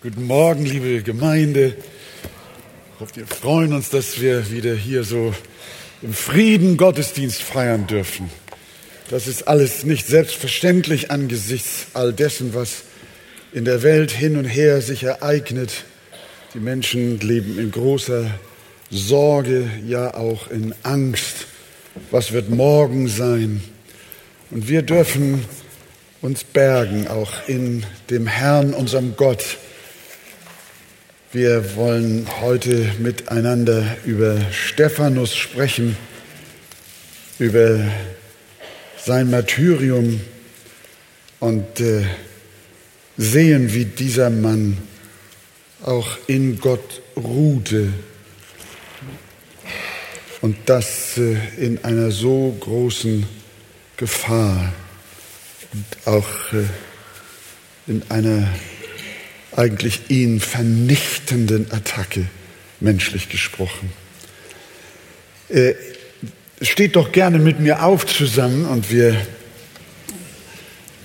Guten Morgen, liebe Gemeinde. Ich hoffe, wir freuen uns, dass wir wieder hier so im Frieden Gottesdienst feiern dürfen. Das ist alles nicht selbstverständlich angesichts all dessen, was in der Welt hin und her sich ereignet. Die Menschen leben in großer Sorge, ja auch in Angst. Was wird morgen sein? Und wir dürfen uns bergen, auch in dem Herrn, unserem Gott wir wollen heute miteinander über Stephanus sprechen, über sein Martyrium und äh, sehen, wie dieser Mann auch in Gott ruhte. Und das äh, in einer so großen Gefahr und auch äh, in einer eigentlich ihn vernichtenden Attacke, menschlich gesprochen. Äh, steht doch gerne mit mir auf zusammen und wir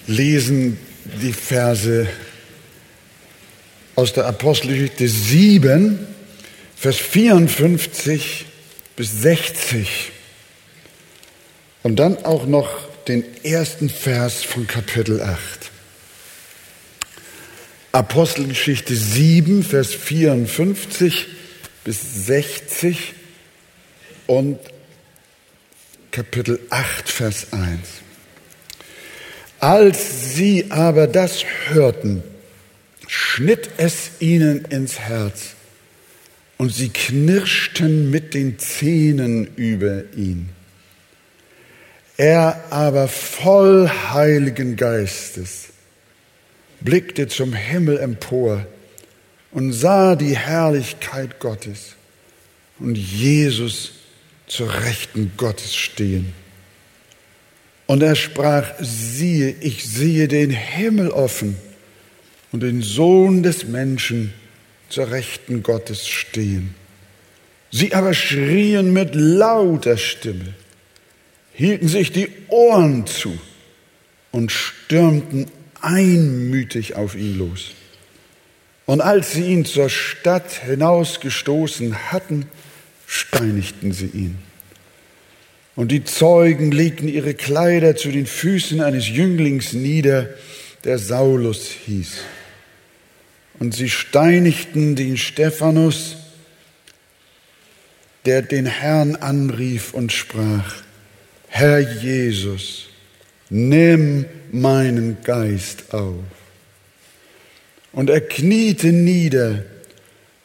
lesen die Verse aus der Apostelgeschichte 7, Vers 54 bis 60 und dann auch noch den ersten Vers von Kapitel 8. Apostelgeschichte 7, Vers 54 bis 60 und Kapitel 8, Vers 1. Als sie aber das hörten, schnitt es ihnen ins Herz und sie knirschten mit den Zähnen über ihn. Er aber voll Heiligen Geistes blickte zum Himmel empor und sah die Herrlichkeit Gottes und Jesus zur Rechten Gottes stehen. Und er sprach, siehe, ich sehe den Himmel offen und den Sohn des Menschen zur Rechten Gottes stehen. Sie aber schrien mit lauter Stimme, hielten sich die Ohren zu und stürmten einmütig auf ihn los. Und als sie ihn zur Stadt hinausgestoßen hatten, steinigten sie ihn. Und die Zeugen legten ihre Kleider zu den Füßen eines Jünglings nieder, der Saulus hieß. Und sie steinigten den Stephanus, der den Herrn anrief und sprach, Herr Jesus, nimm meinen Geist auf. Und er kniete nieder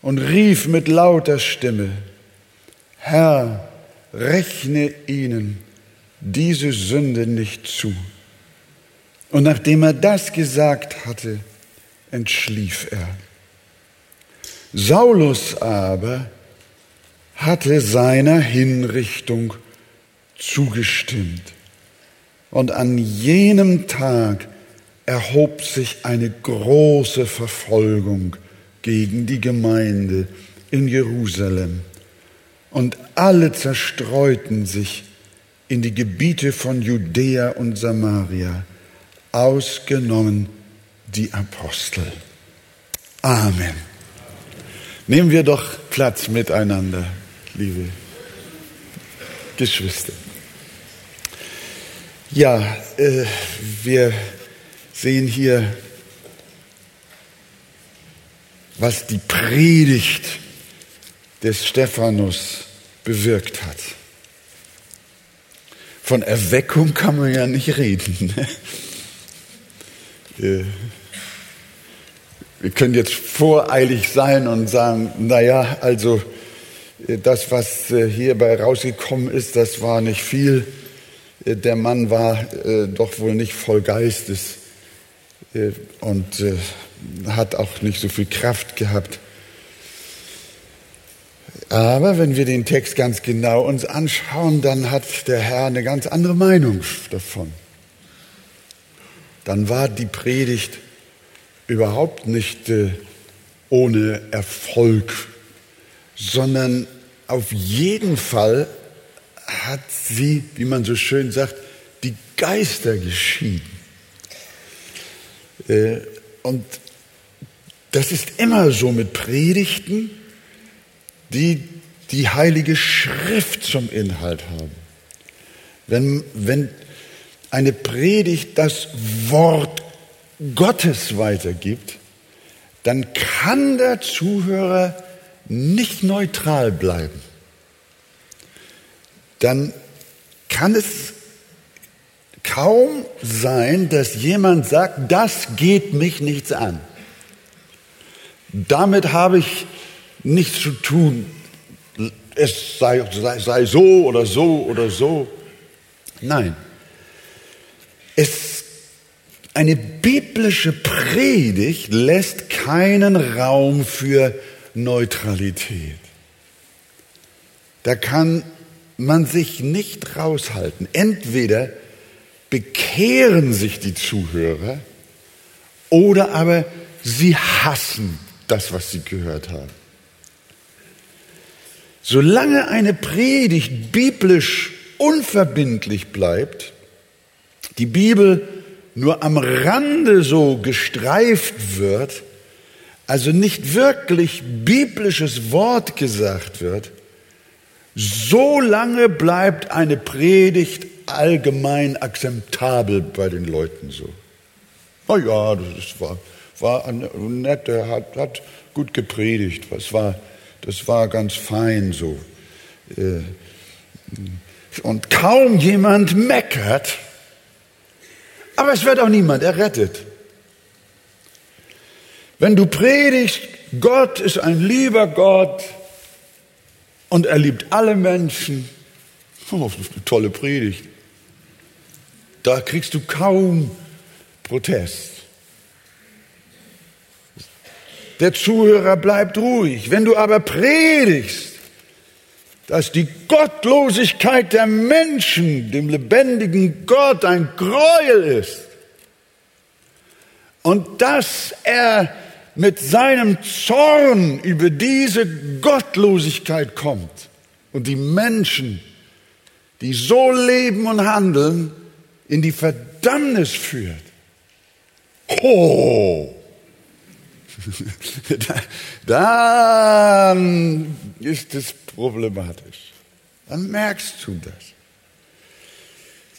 und rief mit lauter Stimme, Herr, rechne ihnen diese Sünde nicht zu. Und nachdem er das gesagt hatte, entschlief er. Saulus aber hatte seiner Hinrichtung zugestimmt. Und an jenem Tag erhob sich eine große Verfolgung gegen die Gemeinde in Jerusalem. Und alle zerstreuten sich in die Gebiete von Judäa und Samaria, ausgenommen die Apostel. Amen. Nehmen wir doch Platz miteinander, liebe Geschwister. Ja, äh, wir sehen hier, was die Predigt des Stephanus bewirkt hat. Von Erweckung kann man ja nicht reden. Ne? Äh, wir können jetzt voreilig sein und sagen, naja, also äh, das, was äh, hierbei rausgekommen ist, das war nicht viel der Mann war äh, doch wohl nicht voll Geistes äh, und äh, hat auch nicht so viel Kraft gehabt. Aber wenn wir den Text ganz genau uns anschauen, dann hat der Herr eine ganz andere Meinung davon. Dann war die Predigt überhaupt nicht äh, ohne Erfolg, sondern auf jeden Fall hat sie, wie man so schön sagt, die Geister geschieden. Äh, und das ist immer so mit Predigten, die die Heilige Schrift zum Inhalt haben. Wenn, wenn eine Predigt das Wort Gottes weitergibt, dann kann der Zuhörer nicht neutral bleiben. Dann kann es kaum sein, dass jemand sagt, das geht mich nichts an. Damit habe ich nichts zu tun. Es sei, sei, sei so oder so oder so. Nein. Es, eine biblische Predigt lässt keinen Raum für Neutralität. Da kann man sich nicht raushalten. Entweder bekehren sich die Zuhörer oder aber sie hassen das, was sie gehört haben. Solange eine Predigt biblisch unverbindlich bleibt, die Bibel nur am Rande so gestreift wird, also nicht wirklich biblisches Wort gesagt wird, so lange bleibt eine Predigt allgemein akzeptabel bei den Leuten so. Na ja, das war, war nett, der hat, hat gut gepredigt, das war, das war ganz fein so. Äh, und kaum jemand meckert, aber es wird auch niemand errettet. Wenn du predigst, Gott ist ein lieber Gott, und er liebt alle Menschen. Oh, das ist eine tolle Predigt. Da kriegst du kaum Protest. Der Zuhörer bleibt ruhig. Wenn du aber predigst, dass die Gottlosigkeit der Menschen dem lebendigen Gott ein Gräuel ist und dass er mit seinem Zorn über diese Gottlosigkeit kommt und die Menschen, die so leben und handeln, in die Verdammnis führt. Oh! Dann ist es problematisch. Dann merkst du das.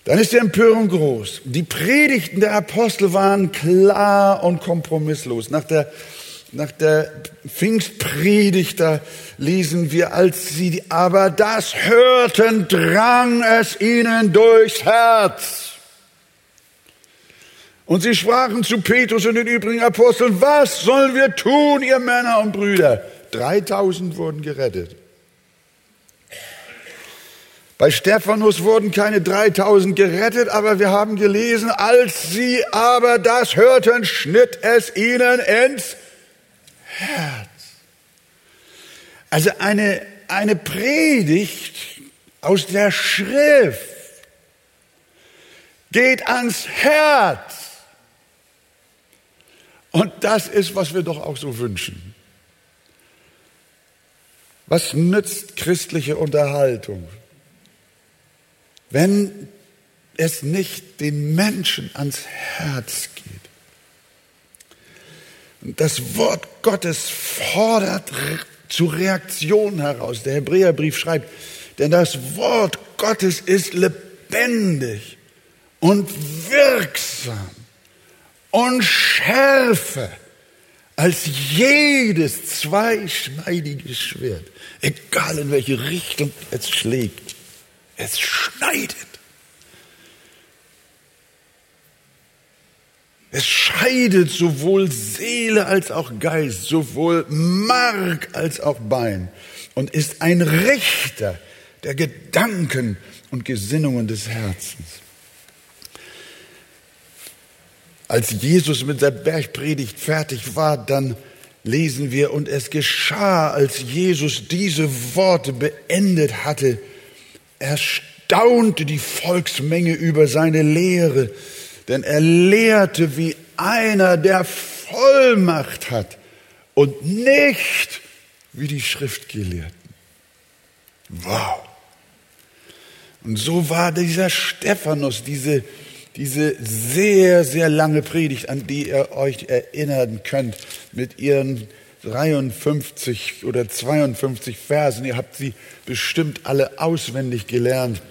Dann ist die Empörung groß. Die Predigten der Apostel waren klar und kompromisslos. Nach der, nach der Pfingstpredigt, da lesen wir, als sie aber das hörten, drang es ihnen durchs Herz. Und sie sprachen zu Petrus und den übrigen Aposteln, was sollen wir tun, ihr Männer und Brüder? 3000 wurden gerettet. Bei Stephanus wurden keine 3000 gerettet, aber wir haben gelesen, als sie aber das hörten, schnitt es ihnen ins Herz. Also eine, eine Predigt aus der Schrift geht ans Herz. Und das ist, was wir doch auch so wünschen. Was nützt christliche Unterhaltung? Wenn es nicht den Menschen ans Herz geht. Und das Wort Gottes fordert zu Reaktion heraus. Der Hebräerbrief schreibt, denn das Wort Gottes ist lebendig und wirksam und schärfer als jedes zweischneidige Schwert, egal in welche Richtung es schlägt. Es schneidet. Es scheidet sowohl Seele als auch Geist, sowohl Mark als auch Bein und ist ein Richter der Gedanken und Gesinnungen des Herzens. Als Jesus mit der Bergpredigt fertig war, dann lesen wir, und es geschah, als Jesus diese Worte beendet hatte, erstaunte die Volksmenge über seine Lehre, denn er lehrte wie einer, der Vollmacht hat und nicht wie die Schriftgelehrten. Wow. Und so war dieser Stephanus, diese, diese sehr, sehr lange Predigt, an die ihr euch erinnern könnt, mit ihren 53 oder 52 Versen. Ihr habt sie bestimmt alle auswendig gelernt.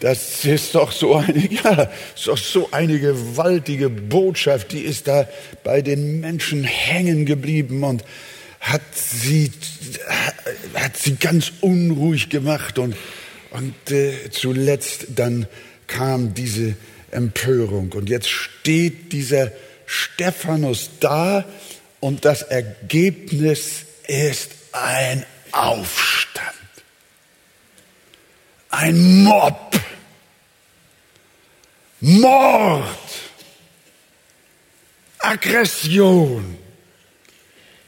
Das ist doch so eine, ja, ist doch so eine gewaltige Botschaft, die ist da bei den Menschen hängen geblieben und hat sie, hat sie ganz unruhig gemacht und, und äh, zuletzt dann kam diese Empörung und jetzt steht dieser Stephanus da und das Ergebnis ist ein Aufstand, ein Mob, Mord, Aggression.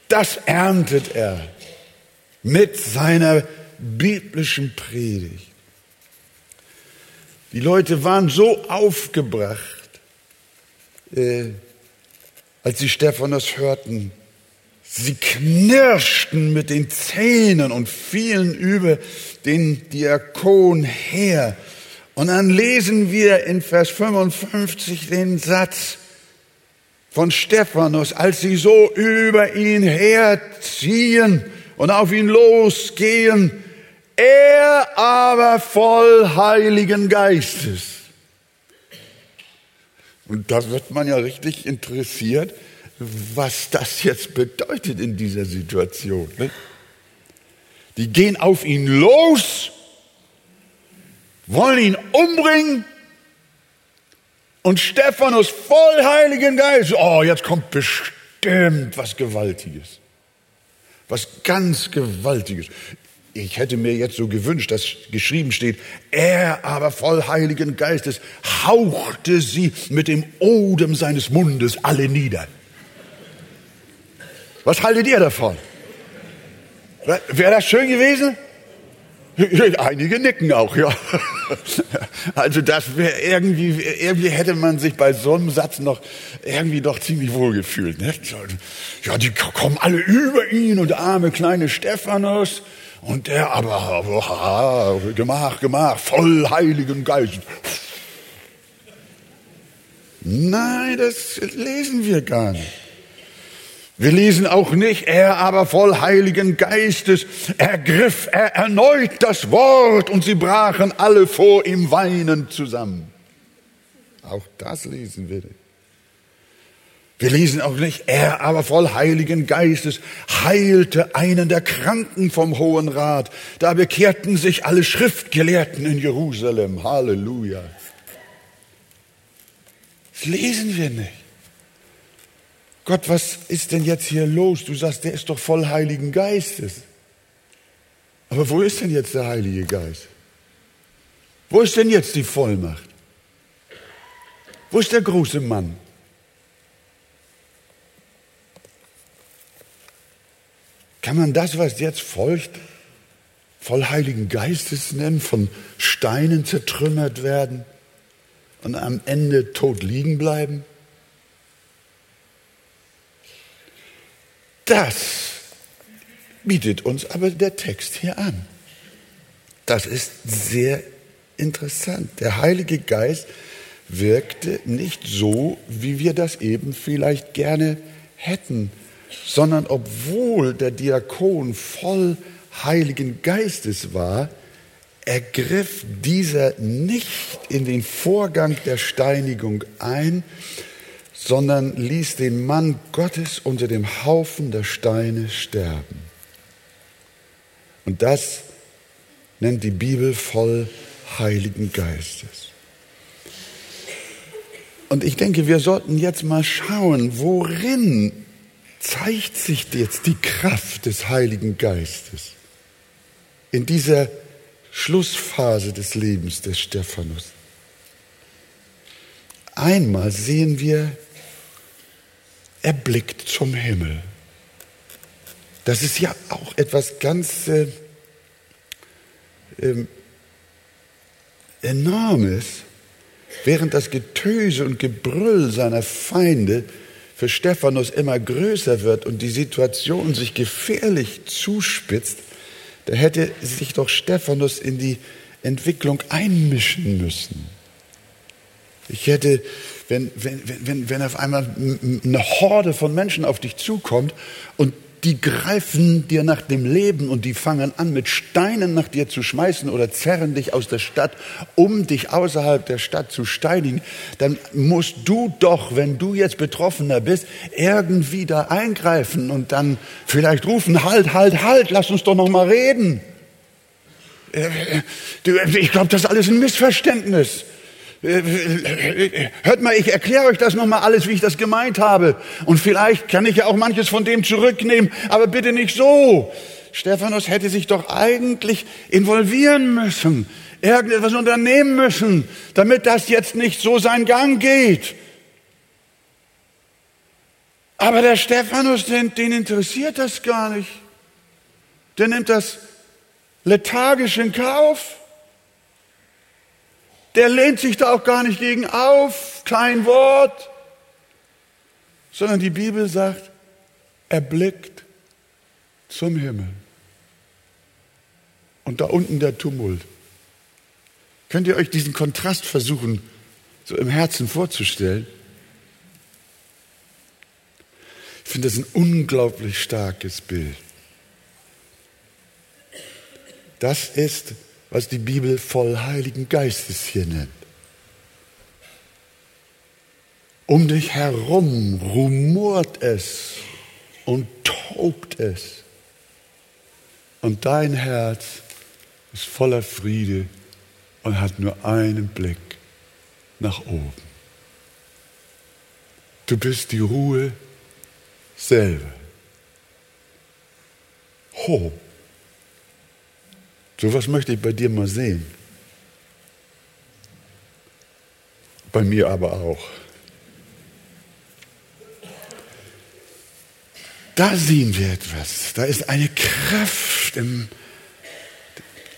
Das erntet er mit seiner biblischen Predigt. Die Leute waren so aufgebracht, äh, als sie Stephanus hörten. Sie knirschten mit den Zähnen und fielen über den Diakon her. Und dann lesen wir in Vers 55 den Satz von Stephanus, als sie so über ihn herziehen und auf ihn losgehen, er aber voll Heiligen Geistes und da wird man ja richtig interessiert, was das jetzt bedeutet in dieser Situation. Ne? Die gehen auf ihn los, wollen ihn umbringen und Stephanus voll Heiligen Geist. Oh, jetzt kommt bestimmt was Gewaltiges. Was ganz Gewaltiges. Ich hätte mir jetzt so gewünscht, dass geschrieben steht, er aber voll Heiligen Geistes hauchte sie mit dem Odem seines Mundes alle nieder. Was haltet ihr davon? Wäre das schön gewesen? Einige nicken auch, ja. Also das wäre irgendwie, irgendwie hätte man sich bei so einem Satz noch irgendwie doch ziemlich wohl gefühlt. Ne? Ja, die kommen alle über ihn und arme kleine Stephanus. Und der aber, oh, Gemach, Gemach, voll Heiligen Geist. Nein, das lesen wir gar nicht. Wir lesen auch nicht, er aber voll Heiligen Geistes ergriff er erneut das Wort und sie brachen alle vor ihm weinend zusammen. Auch das lesen wir nicht. Wir lesen auch nicht, er aber voll Heiligen Geistes heilte einen der Kranken vom Hohen Rat. Da bekehrten sich alle Schriftgelehrten in Jerusalem. Halleluja. Das lesen wir nicht. Gott, was ist denn jetzt hier los? Du sagst, der ist doch voll Heiligen Geistes. Aber wo ist denn jetzt der Heilige Geist? Wo ist denn jetzt die Vollmacht? Wo ist der große Mann? Kann man das, was jetzt folgt, voll Heiligen Geistes nennen, von Steinen zertrümmert werden und am Ende tot liegen bleiben? Das bietet uns aber der Text hier an. Das ist sehr interessant. Der Heilige Geist wirkte nicht so, wie wir das eben vielleicht gerne hätten sondern obwohl der Diakon voll Heiligen Geistes war, ergriff dieser nicht in den Vorgang der Steinigung ein, sondern ließ den Mann Gottes unter dem Haufen der Steine sterben. Und das nennt die Bibel voll Heiligen Geistes. Und ich denke, wir sollten jetzt mal schauen, worin zeigt sich jetzt die Kraft des Heiligen Geistes in dieser Schlussphase des Lebens des Stephanus. Einmal sehen wir, er blickt zum Himmel. Das ist ja auch etwas ganz äh, äh, Enormes, während das Getöse und Gebrüll seiner Feinde für Stephanus immer größer wird und die Situation sich gefährlich zuspitzt, da hätte sich doch Stephanus in die Entwicklung einmischen müssen. Ich hätte, wenn, wenn, wenn, wenn auf einmal eine Horde von Menschen auf dich zukommt und die greifen dir nach dem Leben und die fangen an, mit Steinen nach dir zu schmeißen oder zerren dich aus der Stadt, um dich außerhalb der Stadt zu steinigen, dann musst du doch, wenn du jetzt Betroffener bist, irgendwie da eingreifen und dann vielleicht rufen, halt, halt, halt, lass uns doch noch mal reden. Äh, ich glaube, das ist alles ein Missverständnis. Hört mal, ich erkläre euch das nochmal alles, wie ich das gemeint habe. Und vielleicht kann ich ja auch manches von dem zurücknehmen, aber bitte nicht so. Stephanus hätte sich doch eigentlich involvieren müssen, irgendetwas unternehmen müssen, damit das jetzt nicht so seinen Gang geht. Aber der Stephanus, den, den interessiert das gar nicht. Der nimmt das lethargisch in Kauf. Der lehnt sich da auch gar nicht gegen auf, kein Wort, sondern die Bibel sagt, er blickt zum Himmel. Und da unten der Tumult. Könnt ihr euch diesen Kontrast versuchen, so im Herzen vorzustellen? Ich finde das ein unglaublich starkes Bild. Das ist was die Bibel voll Heiligen Geistes hier nennt. Um dich herum rumort es und tobt es. Und dein Herz ist voller Friede und hat nur einen Blick nach oben. Du bist die Ruhe selber. Hoch so was möchte ich bei dir mal sehen. Bei mir aber auch. Da sehen wir etwas. Da ist eine Kraft, im,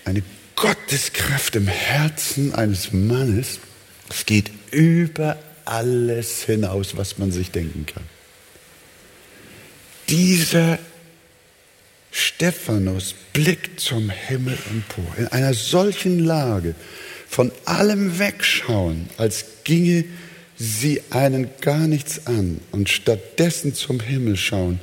eine Gotteskraft im Herzen eines Mannes. Es geht über alles hinaus, was man sich denken kann. Dieser Stephanus blickt zum Himmel empor. In einer solchen Lage, von allem wegschauen, als ginge sie einen gar nichts an und stattdessen zum Himmel schauen,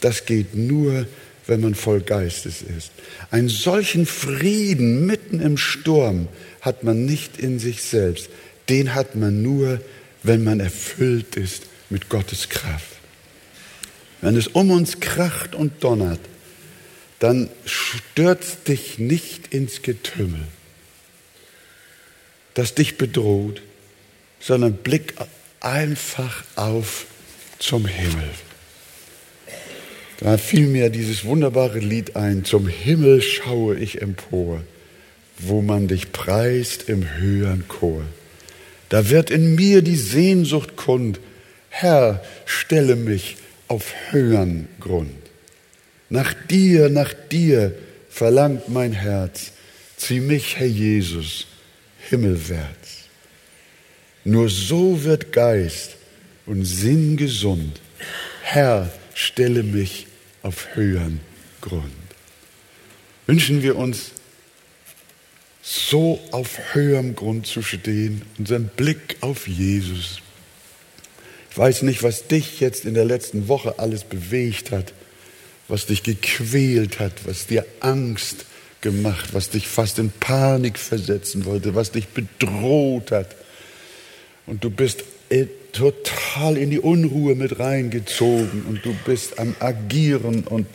das geht nur, wenn man voll Geistes ist. Einen solchen Frieden mitten im Sturm hat man nicht in sich selbst. Den hat man nur, wenn man erfüllt ist mit Gottes Kraft. Wenn es um uns kracht und donnert, dann stürz dich nicht ins Getümmel, das dich bedroht, sondern blick einfach auf zum Himmel. Da fiel mir dieses wunderbare Lied ein, zum Himmel schaue ich empor, wo man dich preist im höheren Chor. Da wird in mir die Sehnsucht kund, Herr, stelle mich auf höheren Grund. Nach dir, nach dir verlangt mein Herz. Zieh mich, Herr Jesus, himmelwärts. Nur so wird Geist und Sinn gesund. Herr, stelle mich auf höheren Grund. Wünschen wir uns, so auf höherem Grund zu stehen, unseren Blick auf Jesus. Ich weiß nicht, was dich jetzt in der letzten Woche alles bewegt hat was dich gequält hat, was dir Angst gemacht, was dich fast in Panik versetzen wollte, was dich bedroht hat. Und du bist äh, total in die Unruhe mit reingezogen und du bist am Agieren und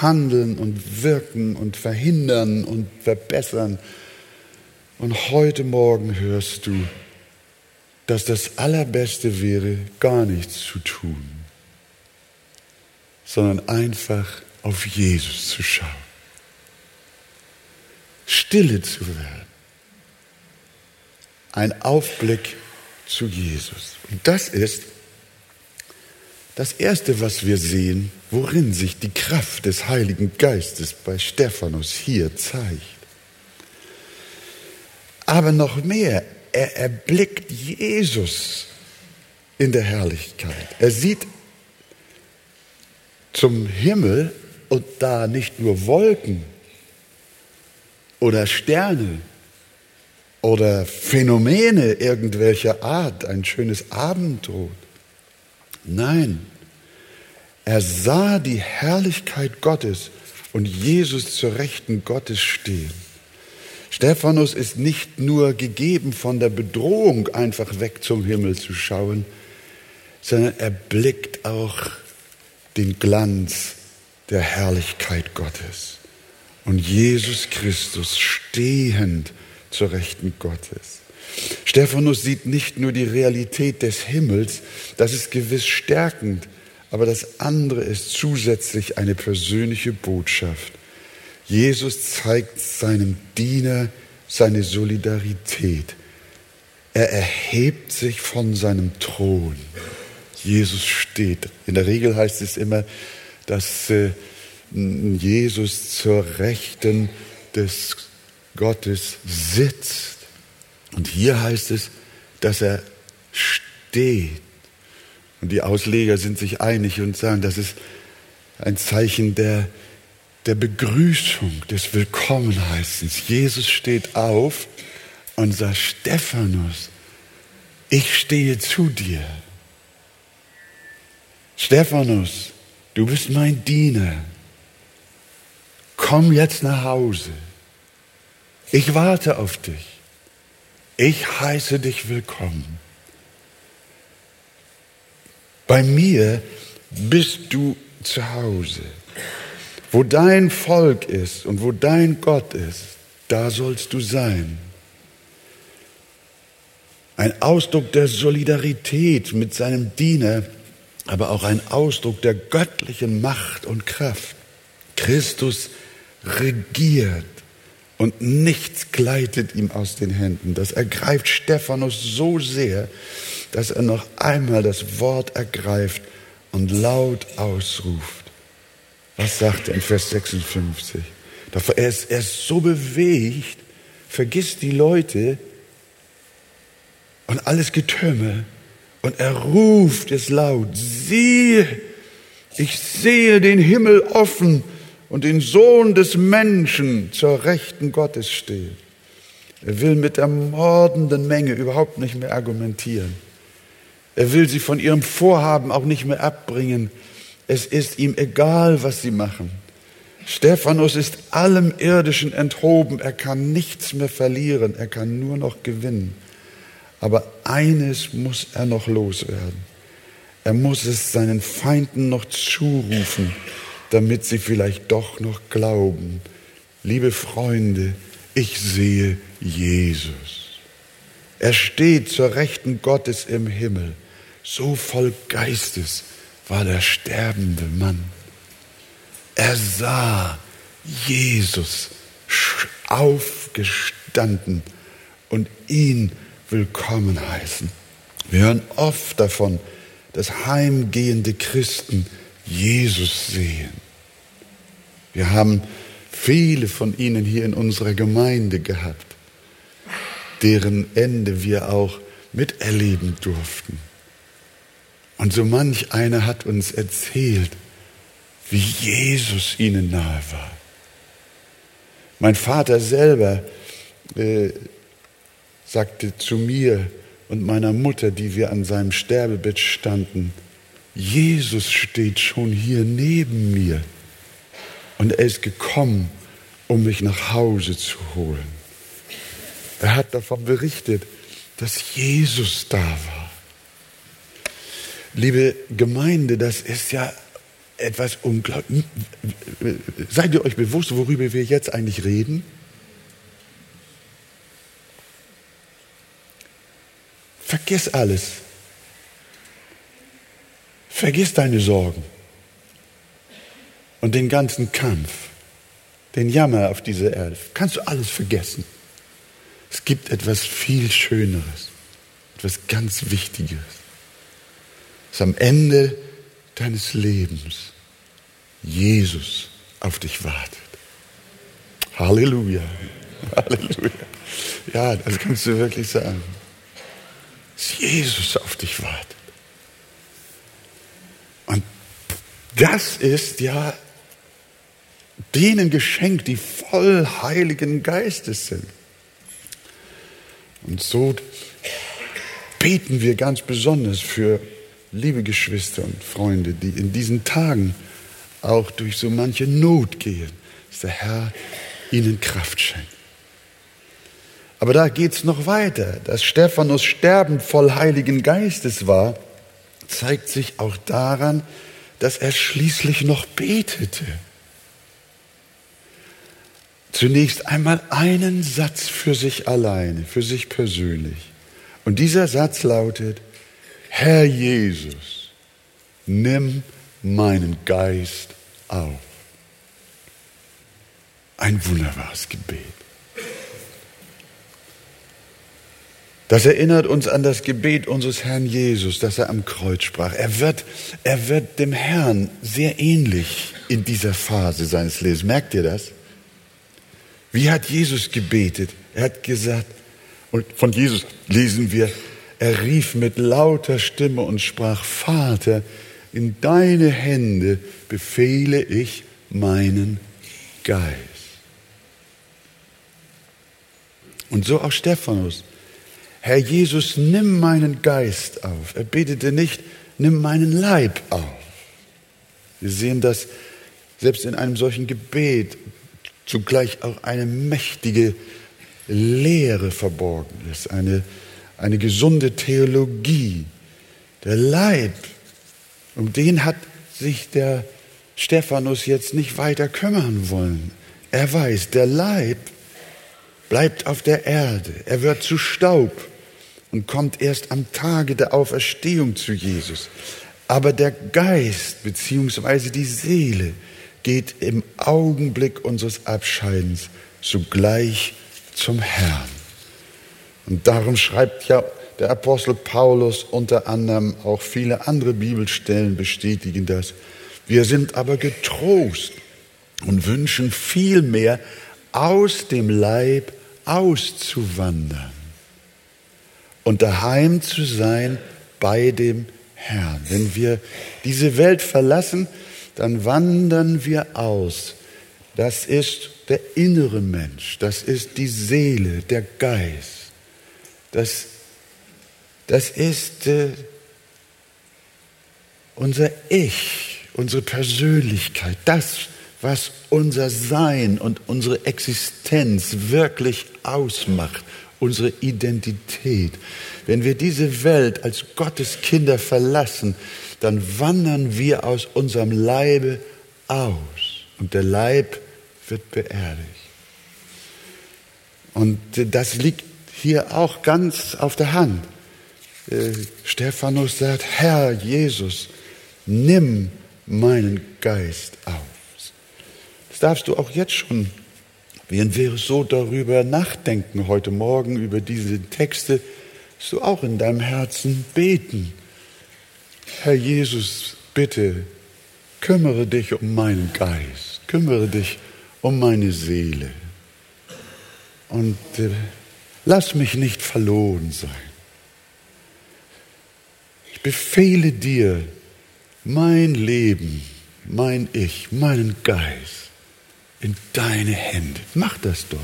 Handeln und Wirken und Verhindern und Verbessern. Und heute Morgen hörst du, dass das Allerbeste wäre, gar nichts zu tun sondern einfach auf Jesus zu schauen. Stille zu werden. Ein Aufblick zu Jesus. Und das ist das Erste, was wir sehen, worin sich die Kraft des Heiligen Geistes bei Stephanus hier zeigt. Aber noch mehr, er erblickt Jesus in der Herrlichkeit. Er sieht zum Himmel und da nicht nur Wolken oder Sterne, oder Phänomene irgendwelcher Art, ein schönes Abendrot. Nein, er sah die Herrlichkeit Gottes und Jesus zur Rechten Gottes stehen. Stephanus ist nicht nur gegeben von der Bedrohung, einfach weg zum Himmel zu schauen, sondern er blickt auch den Glanz der Herrlichkeit Gottes und Jesus Christus stehend zur Rechten Gottes. Stephanus sieht nicht nur die Realität des Himmels, das ist gewiss stärkend, aber das andere ist zusätzlich eine persönliche Botschaft. Jesus zeigt seinem Diener seine Solidarität. Er erhebt sich von seinem Thron. Jesus steht. In der Regel heißt es immer, dass äh, Jesus zur Rechten des Gottes sitzt. Und hier heißt es, dass er steht. Und die Ausleger sind sich einig und sagen, das ist ein Zeichen der, der Begrüßung, des Willkommenheißens. Jesus steht auf und sagt, Stephanus, ich stehe zu dir. Stephanus, du bist mein Diener. Komm jetzt nach Hause. Ich warte auf dich. Ich heiße dich willkommen. Bei mir bist du zu Hause. Wo dein Volk ist und wo dein Gott ist, da sollst du sein. Ein Ausdruck der Solidarität mit seinem Diener, aber auch ein Ausdruck der göttlichen Macht und Kraft. Christus regiert und nichts gleitet ihm aus den Händen. Das ergreift Stephanus so sehr, dass er noch einmal das Wort ergreift und laut ausruft. Was sagt er in Vers 56? Er ist, er ist so bewegt, vergisst die Leute und alles Getümmel und er ruft es laut, siehe, ich sehe den Himmel offen und den Sohn des Menschen zur Rechten Gottes steht. Er will mit der mordenden Menge überhaupt nicht mehr argumentieren. Er will sie von ihrem Vorhaben auch nicht mehr abbringen. Es ist ihm egal, was sie machen. Stephanus ist allem Irdischen enthoben. Er kann nichts mehr verlieren. Er kann nur noch gewinnen. Aber eines muss er noch loswerden. Er muss es seinen Feinden noch zurufen damit sie vielleicht doch noch glauben. Liebe Freunde, ich sehe Jesus. Er steht zur Rechten Gottes im Himmel. So voll Geistes war der sterbende Mann. Er sah Jesus aufgestanden und ihn willkommen heißen. Wir hören oft davon, dass heimgehende Christen Jesus sehen. Wir haben viele von ihnen hier in unserer Gemeinde gehabt, deren Ende wir auch miterleben durften. Und so manch einer hat uns erzählt, wie Jesus ihnen nahe war. Mein Vater selber äh, sagte zu mir und meiner Mutter, die wir an seinem Sterbebett standen, Jesus steht schon hier neben mir und er ist gekommen, um mich nach Hause zu holen. Er hat davon berichtet, dass Jesus da war. Liebe Gemeinde, das ist ja etwas unglaublich. Seid ihr euch bewusst, worüber wir jetzt eigentlich reden? Vergiss alles. Vergiss deine Sorgen und den ganzen Kampf, den Jammer auf dieser Erde. Kannst du alles vergessen. Es gibt etwas viel Schöneres, etwas ganz Wichtiges, das am Ende deines Lebens Jesus auf dich wartet. Halleluja. Halleluja. Ja, das kannst du wirklich sagen. Dass Jesus auf dich wartet. Das ist ja denen geschenkt, die voll Heiligen Geistes sind. Und so beten wir ganz besonders für liebe Geschwister und Freunde, die in diesen Tagen auch durch so manche Not gehen, dass der Herr ihnen Kraft schenkt. Aber da geht es noch weiter. Dass Stephanus sterbend voll Heiligen Geistes war, zeigt sich auch daran, dass er schließlich noch betete. Zunächst einmal einen Satz für sich alleine, für sich persönlich. Und dieser Satz lautet, Herr Jesus, nimm meinen Geist auf. Ein wunderbares Gebet. Das erinnert uns an das Gebet unseres Herrn Jesus, das er am Kreuz sprach. Er wird, er wird dem Herrn sehr ähnlich in dieser Phase seines Lebens. Merkt ihr das? Wie hat Jesus gebetet? Er hat gesagt, und von Jesus lesen wir, er rief mit lauter Stimme und sprach, Vater, in deine Hände befehle ich meinen Geist. Und so auch Stephanus. Herr Jesus, nimm meinen Geist auf. Er betete nicht, nimm meinen Leib auf. Wir sehen, dass selbst in einem solchen Gebet zugleich auch eine mächtige Lehre verborgen ist, eine, eine gesunde Theologie. Der Leib, um den hat sich der Stephanus jetzt nicht weiter kümmern wollen. Er weiß, der Leib bleibt auf der Erde, er wird zu Staub und kommt erst am Tage der Auferstehung zu Jesus. Aber der Geist beziehungsweise die Seele geht im Augenblick unseres Abscheidens sogleich zum Herrn. Und darum schreibt ja der Apostel Paulus unter anderem auch viele andere Bibelstellen bestätigen das. Wir sind aber getrost und wünschen vielmehr aus dem Leib auszuwandern und daheim zu sein bei dem Herrn. Wenn wir diese Welt verlassen, dann wandern wir aus. Das ist der innere Mensch, das ist die Seele, der Geist. Das, das ist äh, unser Ich, unsere Persönlichkeit, das, was unser Sein und unsere Existenz wirklich ausmacht unsere Identität. Wenn wir diese Welt als Gottes Kinder verlassen, dann wandern wir aus unserem Leibe aus und der Leib wird beerdigt. Und das liegt hier auch ganz auf der Hand. Äh, Stephanus sagt, Herr Jesus, nimm meinen Geist auf. Darfst du auch jetzt schon Während wir so darüber nachdenken heute Morgen, über diese Texte, so auch in deinem Herzen beten. Herr Jesus, bitte, kümmere dich um meinen Geist, kümmere dich um meine Seele und äh, lass mich nicht verloren sein. Ich befehle dir mein Leben, mein Ich, meinen Geist in deine Hände. Mach das doch.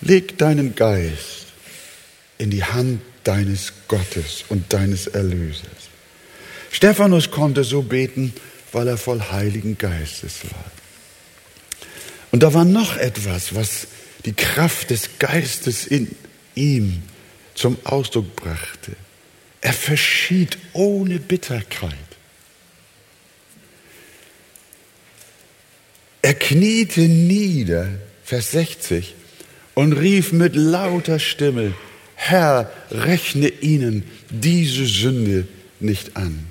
Leg deinen Geist in die Hand deines Gottes und deines Erlösers. Stephanus konnte so beten, weil er voll Heiligen Geistes war. Und da war noch etwas, was die Kraft des Geistes in ihm zum Ausdruck brachte. Er verschied ohne Bitterkeit. Er kniete nieder, Vers 60, und rief mit lauter Stimme, Herr, rechne ihnen diese Sünde nicht an.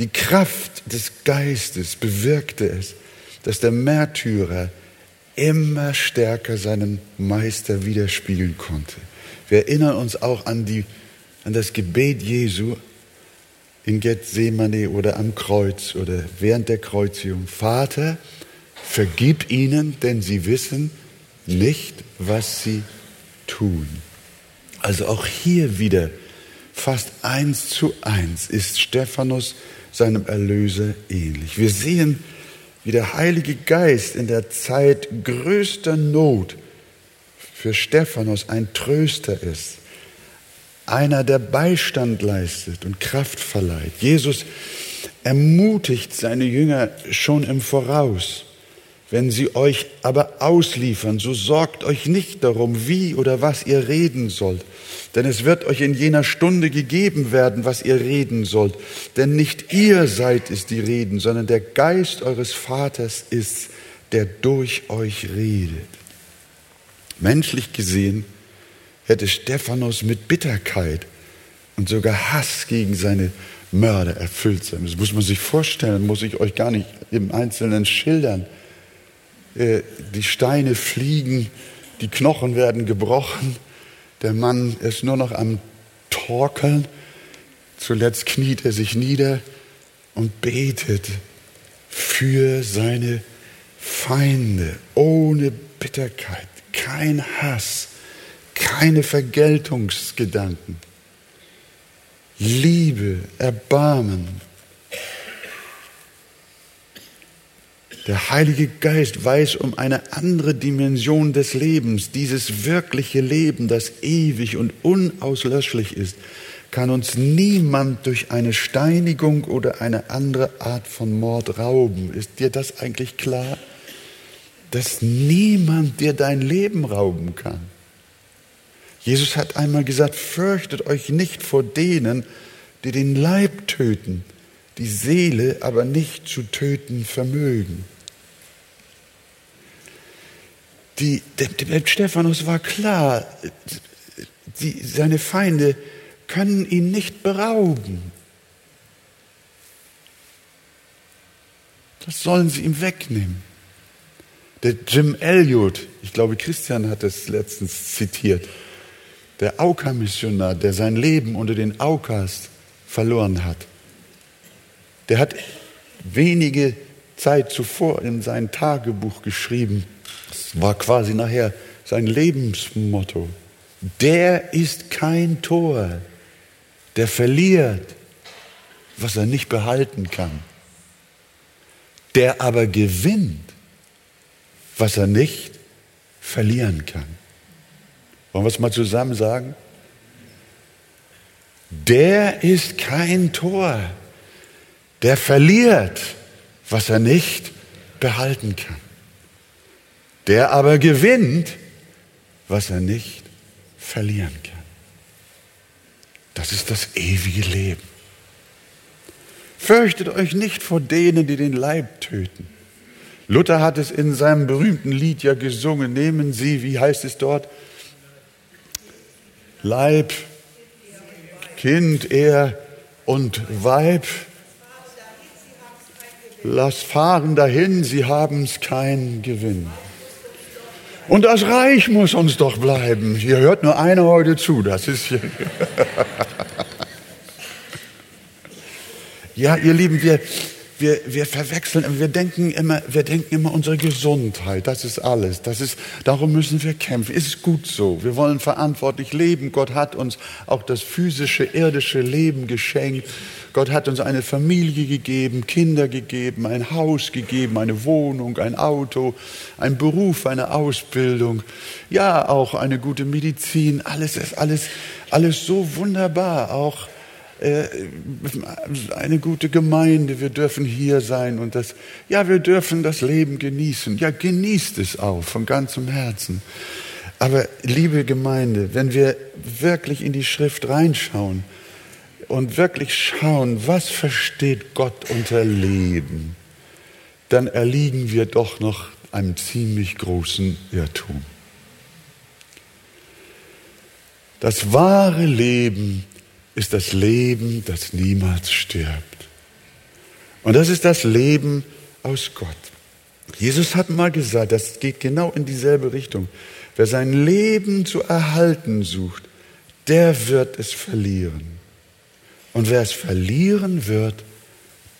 Die Kraft des Geistes bewirkte es, dass der Märtyrer immer stärker seinen Meister widerspiegeln konnte. Wir erinnern uns auch an, die, an das Gebet Jesu in Gethsemane oder am Kreuz oder während der Kreuzigung. Vater, Vergib ihnen, denn sie wissen nicht, was sie tun. Also auch hier wieder fast eins zu eins ist Stephanus seinem Erlöser ähnlich. Wir sehen, wie der Heilige Geist in der Zeit größter Not für Stephanus ein Tröster ist, einer, der Beistand leistet und Kraft verleiht. Jesus ermutigt seine Jünger schon im Voraus. Wenn sie euch aber ausliefern, so sorgt euch nicht darum, wie oder was ihr reden sollt, denn es wird euch in jener Stunde gegeben werden, was ihr reden sollt. Denn nicht ihr seid es, die reden, sondern der Geist eures Vaters ist, der durch euch redet. Menschlich gesehen hätte Stephanus mit Bitterkeit und sogar Hass gegen seine Mörder erfüllt sein. Das muss man sich vorstellen, muss ich euch gar nicht im Einzelnen schildern. Äh, die Steine fliegen, die Knochen werden gebrochen, der Mann ist nur noch am Torkeln. Zuletzt kniet er sich nieder und betet für seine Feinde, ohne Bitterkeit, kein Hass, keine Vergeltungsgedanken. Liebe, Erbarmen. Der Heilige Geist weiß um eine andere Dimension des Lebens. Dieses wirkliche Leben, das ewig und unauslöschlich ist, kann uns niemand durch eine Steinigung oder eine andere Art von Mord rauben. Ist dir das eigentlich klar? Dass niemand dir dein Leben rauben kann. Jesus hat einmal gesagt, fürchtet euch nicht vor denen, die den Leib töten, die Seele aber nicht zu töten vermögen. Die, der, der Stephanus war klar, die, seine Feinde können ihn nicht berauben. Das sollen sie ihm wegnehmen. Der Jim Elliot, ich glaube Christian hat es letztens zitiert, der Auka-Missionar, der sein Leben unter den Aukas verloren hat, der hat wenige Zeit zuvor in sein Tagebuch geschrieben, das war quasi nachher sein Lebensmotto, der ist kein Tor, der verliert, was er nicht behalten kann, der aber gewinnt, was er nicht verlieren kann. Wollen wir es mal zusammen sagen? Der ist kein Tor, der verliert, was er nicht behalten kann. Der aber gewinnt, was er nicht verlieren kann. Das ist das ewige Leben. Fürchtet euch nicht vor denen, die den Leib töten. Luther hat es in seinem berühmten Lied ja gesungen. Nehmen Sie, wie heißt es dort? Leib, Kind, er und Weib. Lass fahren dahin, sie haben's keinen Gewinn. Und das Reich muss uns doch bleiben. Hier hört nur einer heute zu, das ist hier. ja, ihr Lieben, wir, wir, wir verwechseln, wir denken immer, wir denken immer unsere Gesundheit, das ist alles. Das ist, darum müssen wir kämpfen. Ist gut so. Wir wollen verantwortlich leben. Gott hat uns auch das physische, irdische Leben geschenkt. Gott hat uns eine Familie gegeben, Kinder gegeben, ein Haus gegeben, eine Wohnung, ein Auto, ein Beruf, eine Ausbildung. Ja, auch eine gute Medizin. Alles ist alles, alles so wunderbar. Auch äh, eine gute Gemeinde, wir dürfen hier sein und das, ja, wir dürfen das Leben genießen. Ja, genießt es auch von ganzem Herzen. Aber liebe Gemeinde, wenn wir wirklich in die Schrift reinschauen und wirklich schauen, was versteht Gott unter Leben, dann erliegen wir doch noch einem ziemlich großen Irrtum. Das wahre Leben ist das Leben, das niemals stirbt. Und das ist das Leben aus Gott. Jesus hat mal gesagt, das geht genau in dieselbe Richtung. Wer sein Leben zu erhalten sucht, der wird es verlieren. Und wer es verlieren wird,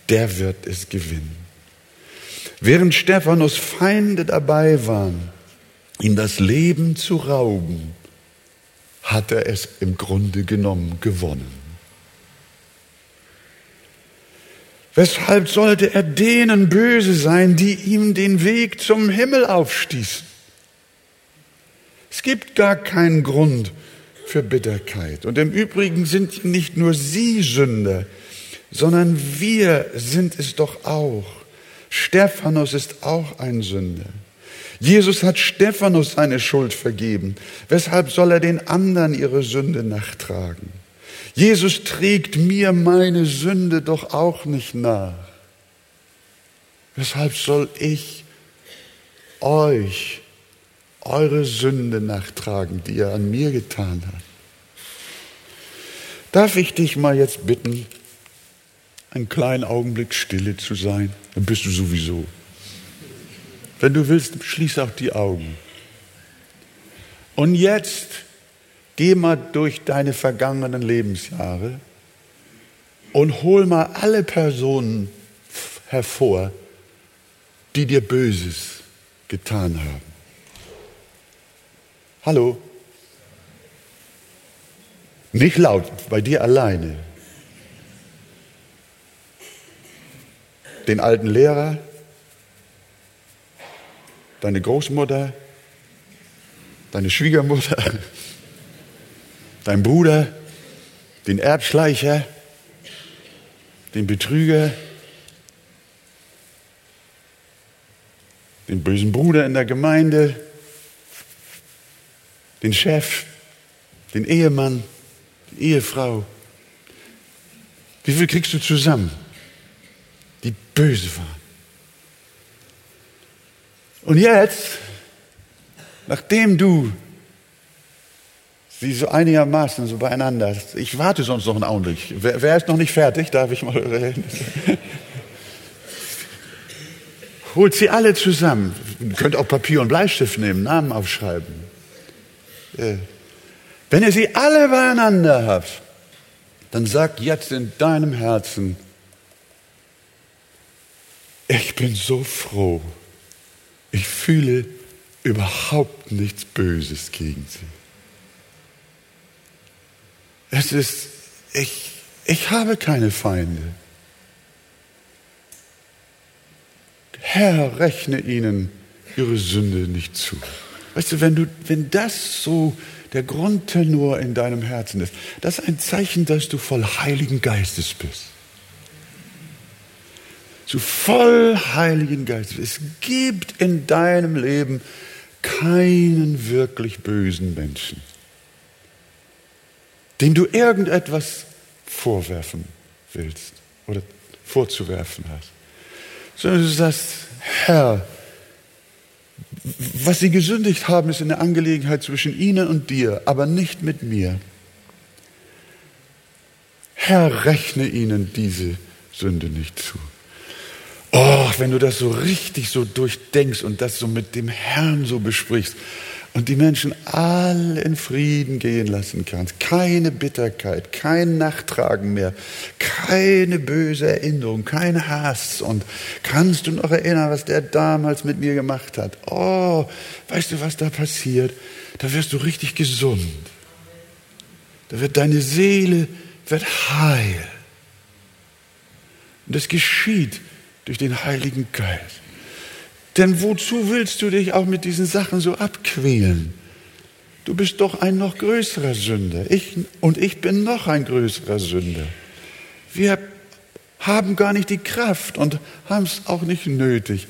der wird es gewinnen. Während Stephanus Feinde dabei waren, ihm das Leben zu rauben, hat er es im Grunde genommen gewonnen. Weshalb sollte er denen böse sein, die ihm den Weg zum Himmel aufstießen? Es gibt gar keinen Grund für Bitterkeit. Und im Übrigen sind nicht nur Sie Sünder, sondern wir sind es doch auch. Stephanus ist auch ein Sünder. Jesus hat Stephanus seine Schuld vergeben. Weshalb soll er den anderen ihre Sünde nachtragen? Jesus trägt mir meine Sünde doch auch nicht nach. Weshalb soll ich euch eure Sünde nachtragen, die er an mir getan hat? Darf ich dich mal jetzt bitten, einen kleinen Augenblick stille zu sein? Dann bist du sowieso. Wenn du willst, schließ auch die Augen. Und jetzt geh mal durch deine vergangenen Lebensjahre und hol mal alle Personen hervor, die dir Böses getan haben. Hallo? Nicht laut, bei dir alleine. Den alten Lehrer, deine Großmutter, deine Schwiegermutter, dein Bruder, den Erbschleicher, den Betrüger, den bösen Bruder in der Gemeinde, den Chef, den Ehemann, die Ehefrau. Wie viel kriegst du zusammen, die böse waren? Und jetzt, nachdem du sie so einigermaßen so beieinander hast, ich warte sonst noch einen Augenblick. Wer, wer ist noch nicht fertig? Darf ich mal reden? Holt sie alle zusammen. Ihr könnt auch Papier und Bleistift nehmen, Namen aufschreiben. Wenn ihr sie alle beieinander habt, dann sag jetzt in deinem Herzen, ich bin so froh. Ich fühle überhaupt nichts Böses gegen sie. Es ist, ich, ich habe keine Feinde. Herr, rechne ihnen ihre Sünde nicht zu. Weißt du, wenn, du, wenn das so der Grundtenor in deinem Herzen ist, das ist ein Zeichen, dass du voll Heiligen Geistes bist. So voll Heiligen Geistes. Es gibt in deinem Leben keinen wirklich bösen Menschen, dem du irgendetwas vorwerfen willst oder vorzuwerfen hast. Sondern du sagst, Herr, was sie gesündigt haben, ist eine Angelegenheit zwischen ihnen und dir, aber nicht mit mir. Herr, rechne ihnen diese Sünde nicht zu. Oh, wenn du das so richtig so durchdenkst und das so mit dem Herrn so besprichst und die Menschen alle in Frieden gehen lassen kannst, keine Bitterkeit, kein Nachtragen mehr, keine böse Erinnerung, kein Hass und kannst du noch erinnern, was der damals mit mir gemacht hat? Oh, weißt du, was da passiert? Da wirst du richtig gesund. Da wird deine Seele wird heil. Und das geschieht durch den Heiligen Geist. Denn wozu willst du dich auch mit diesen Sachen so abquälen? Du bist doch ein noch größerer Sünder. Ich, und ich bin noch ein größerer Sünder. Wir haben gar nicht die Kraft und haben es auch nicht nötig.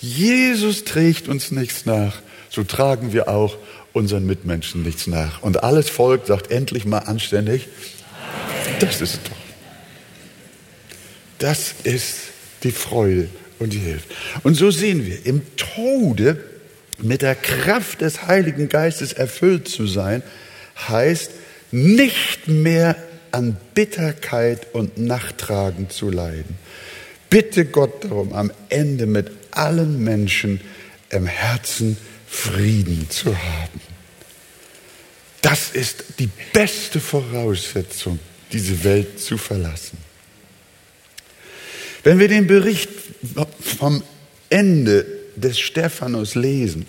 Jesus trägt uns nichts nach, so tragen wir auch unseren Mitmenschen nichts nach. Und alles Volk sagt endlich mal anständig, das ist doch. Das ist die Freude und die Hilfe. Und so sehen wir, im Tode mit der Kraft des Heiligen Geistes erfüllt zu sein, heißt nicht mehr an Bitterkeit und Nachtragen zu leiden. Bitte Gott darum, am Ende mit allen Menschen im Herzen Frieden zu haben. Das ist die beste Voraussetzung, diese Welt zu verlassen. Wenn wir den Bericht vom Ende des Stephanus lesen,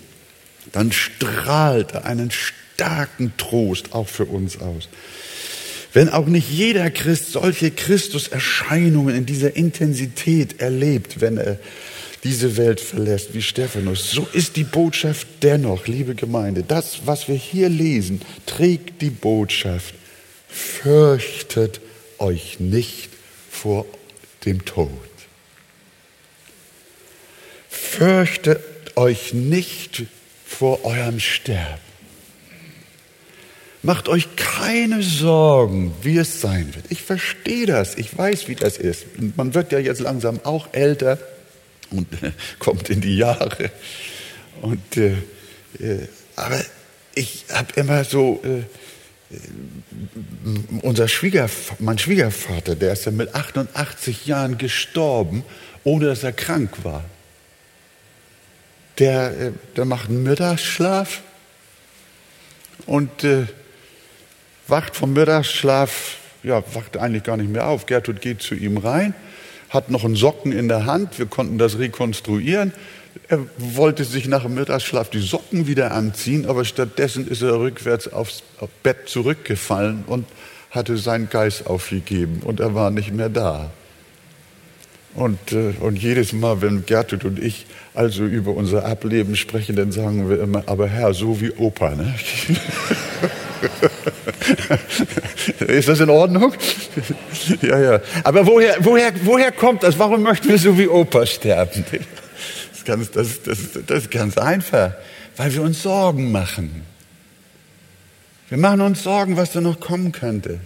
dann strahlt er einen starken Trost auch für uns aus. Wenn auch nicht jeder Christ solche Christuserscheinungen in dieser Intensität erlebt, wenn er diese Welt verlässt wie Stephanus, so ist die Botschaft dennoch, liebe Gemeinde, das, was wir hier lesen, trägt die Botschaft, fürchtet euch nicht vor dem Tod. Fürchtet euch nicht vor eurem Sterben. Macht euch keine Sorgen, wie es sein wird. Ich verstehe das, ich weiß, wie das ist. Man wird ja jetzt langsam auch älter und kommt in die Jahre. Und, äh, äh, aber ich habe immer so, äh, äh, unser Schwiegerv mein Schwiegervater, der ist ja mit 88 Jahren gestorben, ohne dass er krank war. Der, äh, der macht einen Mittagsschlaf und äh, wacht vom Mittagsschlaf, ja, wacht eigentlich gar nicht mehr auf. Gertrud geht zu ihm rein hat noch einen Socken in der Hand. Wir konnten das rekonstruieren. Er wollte sich nach dem Mittagsschlaf die Socken wieder anziehen, aber stattdessen ist er rückwärts aufs Bett zurückgefallen und hatte seinen Geist aufgegeben und er war nicht mehr da. Und, äh, und jedes Mal, wenn Gertrud und ich also über unser Ableben sprechen, dann sagen wir immer, aber Herr, so wie Opa. Ne? Ist das in Ordnung? ja, ja. Aber woher, woher, woher kommt das? Warum möchten wir so wie Opa sterben? Ist, ganz, das, das, das ist ganz einfach, weil wir uns Sorgen machen. Wir machen uns Sorgen, was da noch kommen könnte.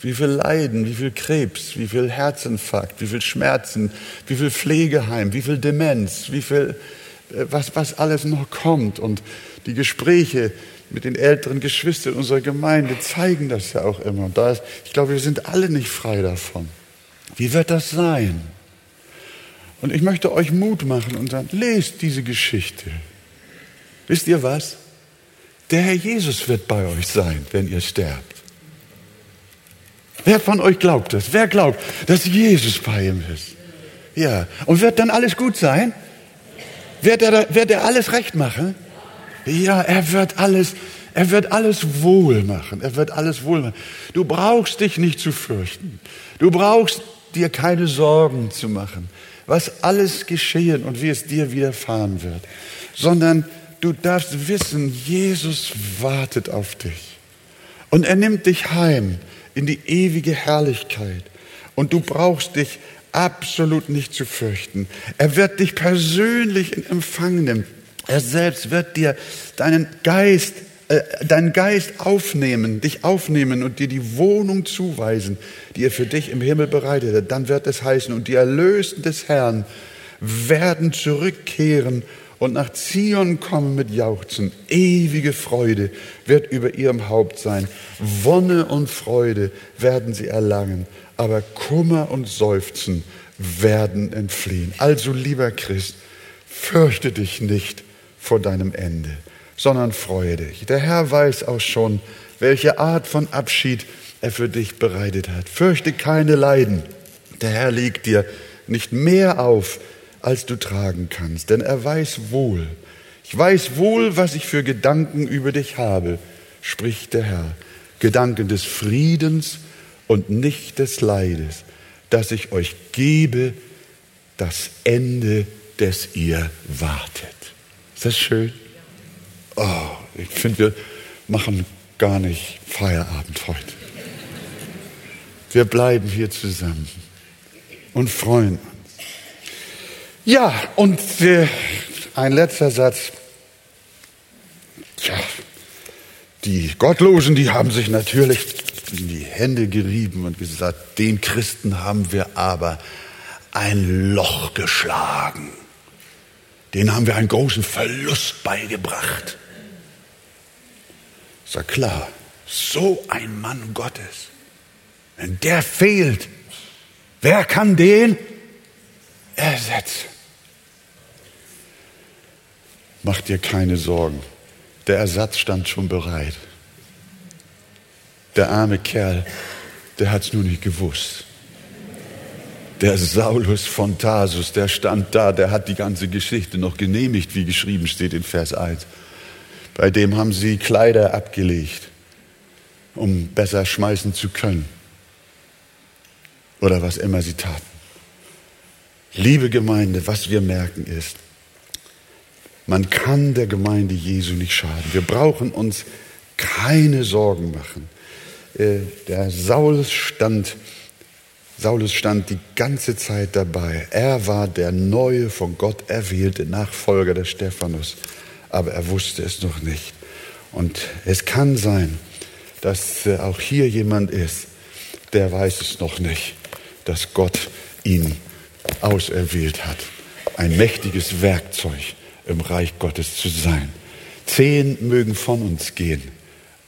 Wie viel Leiden, wie viel Krebs, wie viel Herzinfarkt, wie viel Schmerzen, wie viel Pflegeheim, wie viel Demenz, wie viel, äh, was, was alles noch kommt. Und die Gespräche, mit den älteren Geschwistern unserer Gemeinde zeigen das ja auch immer. Und da ist, ich glaube, wir sind alle nicht frei davon. Wie wird das sein? Und ich möchte euch Mut machen und sagen, lest diese Geschichte. Wisst ihr was? Der Herr Jesus wird bei euch sein, wenn ihr sterbt. Wer von euch glaubt das? Wer glaubt, dass Jesus bei ihm ist? Ja. Und wird dann alles gut sein? Wird er, wird er alles recht machen? Ja, er wird alles, er wird alles wohl machen. Er wird alles wohl machen. Du brauchst dich nicht zu fürchten. Du brauchst dir keine Sorgen zu machen, was alles geschehen und wie es dir widerfahren wird, sondern du darfst wissen, Jesus wartet auf dich. Und er nimmt dich heim in die ewige Herrlichkeit. Und du brauchst dich absolut nicht zu fürchten. Er wird dich persönlich in Empfang nehmen. Er selbst wird dir deinen Geist, äh, deinen Geist aufnehmen, dich aufnehmen und dir die Wohnung zuweisen, die er für dich im Himmel bereitet hat. Dann wird es heißen, und die Erlösten des Herrn werden zurückkehren und nach Zion kommen mit Jauchzen. Ewige Freude wird über ihrem Haupt sein. Wonne und Freude werden sie erlangen, aber Kummer und Seufzen werden entfliehen. Also, lieber Christ, fürchte dich nicht vor deinem Ende, sondern freue dich. Der Herr weiß auch schon, welche Art von Abschied er für dich bereitet hat. Fürchte keine Leiden. Der Herr legt dir nicht mehr auf, als du tragen kannst, denn er weiß wohl. Ich weiß wohl, was ich für Gedanken über dich habe, spricht der Herr. Gedanken des Friedens und nicht des Leides, dass ich euch gebe das Ende, des ihr wartet. Ist das schön? Oh, ich finde, wir machen gar nicht Feierabend heute. Wir bleiben hier zusammen und freuen uns. Ja, und äh, ein letzter Satz. Tja, die Gottlosen, die haben sich natürlich in die Hände gerieben und gesagt, den Christen haben wir aber ein Loch geschlagen denen haben wir einen großen Verlust beigebracht. Ja klar, so ein Mann Gottes, wenn der fehlt, wer kann den ersetzen? Mach dir keine Sorgen, der Ersatz stand schon bereit. Der arme Kerl, der hat es nur nicht gewusst. Der Saulus von Tarsus, der stand da, der hat die ganze Geschichte noch genehmigt, wie geschrieben steht in Vers 1. Bei dem haben sie Kleider abgelegt, um besser schmeißen zu können. Oder was immer sie taten. Liebe Gemeinde, was wir merken ist, man kann der Gemeinde Jesu nicht schaden. Wir brauchen uns keine Sorgen machen. Äh, der Saulus stand, Saulus stand die ganze Zeit dabei. Er war der neue, von Gott erwählte Nachfolger des Stephanus, aber er wusste es noch nicht. Und es kann sein, dass äh, auch hier jemand ist, der weiß es noch nicht, dass Gott ihn auserwählt hat. Ein mächtiges Werkzeug im Reich Gottes zu sein. Zehn mögen von uns gehen,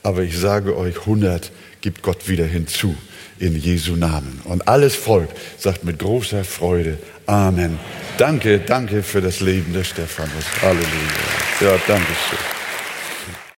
aber ich sage euch, hundert gibt Gott wieder hinzu in Jesu Namen. Und alles Volk sagt mit großer Freude Amen. Danke, danke für das Leben des Stephanus. Halleluja. Ja, danke schön.